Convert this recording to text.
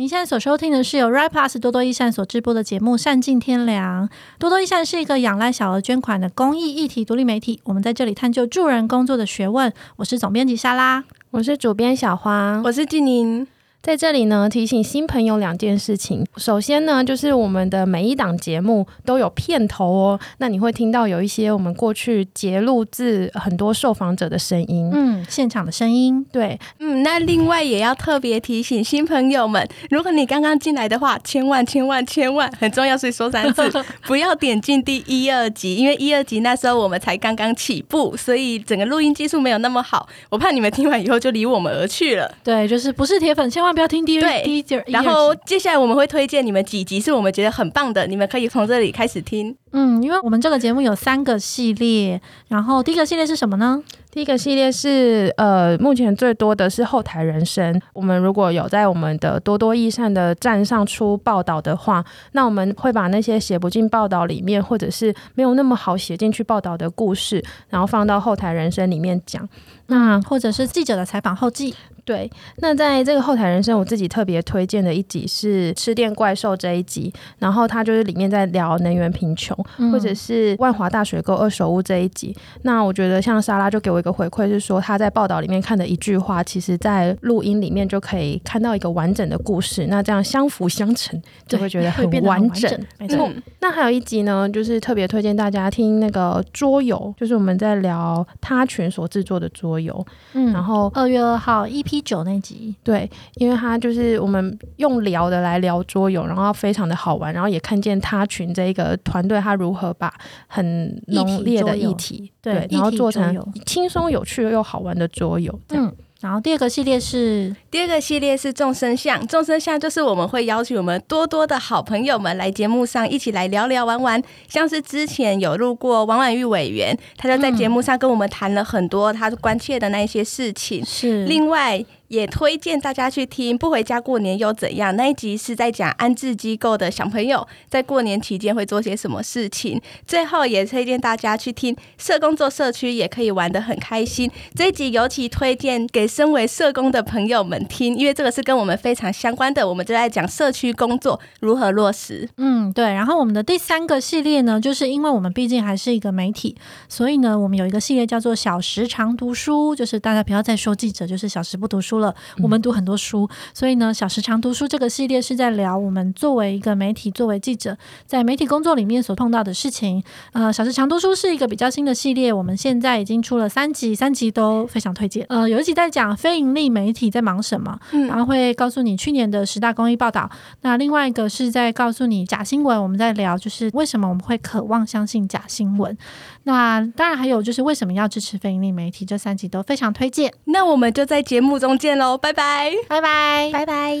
您现在所收听的是由 Right Plus 多多益善所直播的节目《善尽天良》。多多益善是一个仰赖小额捐款的公益议题独立媒体，我们在这里探究助人工作的学问。我是总编辑莎拉，我是主编小黄，我是静宁。在这里呢，提醒新朋友两件事情。首先呢，就是我们的每一档节目都有片头哦。那你会听到有一些我们过去截录自很多受访者的声音，嗯，现场的声音。对，嗯，那另外也要特别提醒新朋友们，如果你刚刚进来的话，千万千万千万很重要，所以说三次，不要点进第一、二集，因为一、二集那时候我们才刚刚起步，所以整个录音技术没有那么好。我怕你们听完以后就离我们而去了。对，就是不是铁粉，千万。不要听第一第一集，然后接下来我们会推荐你们几集是我们觉得很棒的，你们可以从这里开始听。嗯，因为我们这个节目有三个系列，然后第一个系列是什么呢？第一个系列是呃，目前最多的是后台人生。我们如果有在我们的多多益善的站上出报道的话，那我们会把那些写不进报道里面，或者是没有那么好写进去报道的故事，然后放到后台人生里面讲。那或者是记者的采访后记。对，那在这个后台人生，我自己特别推荐的一集是吃电怪兽这一集，然后它就是里面在聊能源贫穷，嗯、或者是万华大水沟二手屋这一集。那我觉得像莎拉就给我一个回馈，是说他在报道里面看的一句话，其实在录音里面就可以看到一个完整的故事。那这样相辅相成，就会觉得很完整。没错、嗯。那还有一集呢，就是特别推荐大家听那个桌游，就是我们在聊他群所制作的桌游。嗯，然后二月二号 EP。九那集，对，因为他就是我们用聊的来聊桌游，然后非常的好玩，然后也看见他群这一个团队他如何把很浓烈的议题，对，对，然后做成轻松有趣又好玩的桌游，嗯。然后第二个系列是第二个系列是众生相，众生相就是我们会邀请我们多多的好朋友们来节目上一起来聊聊玩玩，像是之前有录过王婉玉委员，他就在节目上跟我们谈了很多他关切的那一些事情，是另外。也推荐大家去听《不回家过年又怎样》那一集，是在讲安置机构的小朋友在过年期间会做些什么事情。最后也推荐大家去听《社工做社区》，也可以玩得很开心。这一集尤其推荐给身为社工的朋友们听，因为这个是跟我们非常相关的。我们就在讲社区工作如何落实。嗯，对。然后我们的第三个系列呢，就是因为我们毕竟还是一个媒体，所以呢，我们有一个系列叫做“小时常读书”，就是大家不要再说记者就是小时不读书了，我们读很多书，所以呢，小时长读书这个系列是在聊我们作为一个媒体、作为记者，在媒体工作里面所碰到的事情。呃，小时长读书是一个比较新的系列，我们现在已经出了三集，三集都非常推荐。呃，有一集在讲非盈利媒体在忙什么，然后会告诉你去年的十大公益报道。那另外一个是在告诉你假新闻，我们在聊就是为什么我们会渴望相信假新闻。那当然还有就是为什么要支持非盈利媒体，这三集都非常推荐。那我们就在节目中见喽，拜拜，拜拜，拜拜。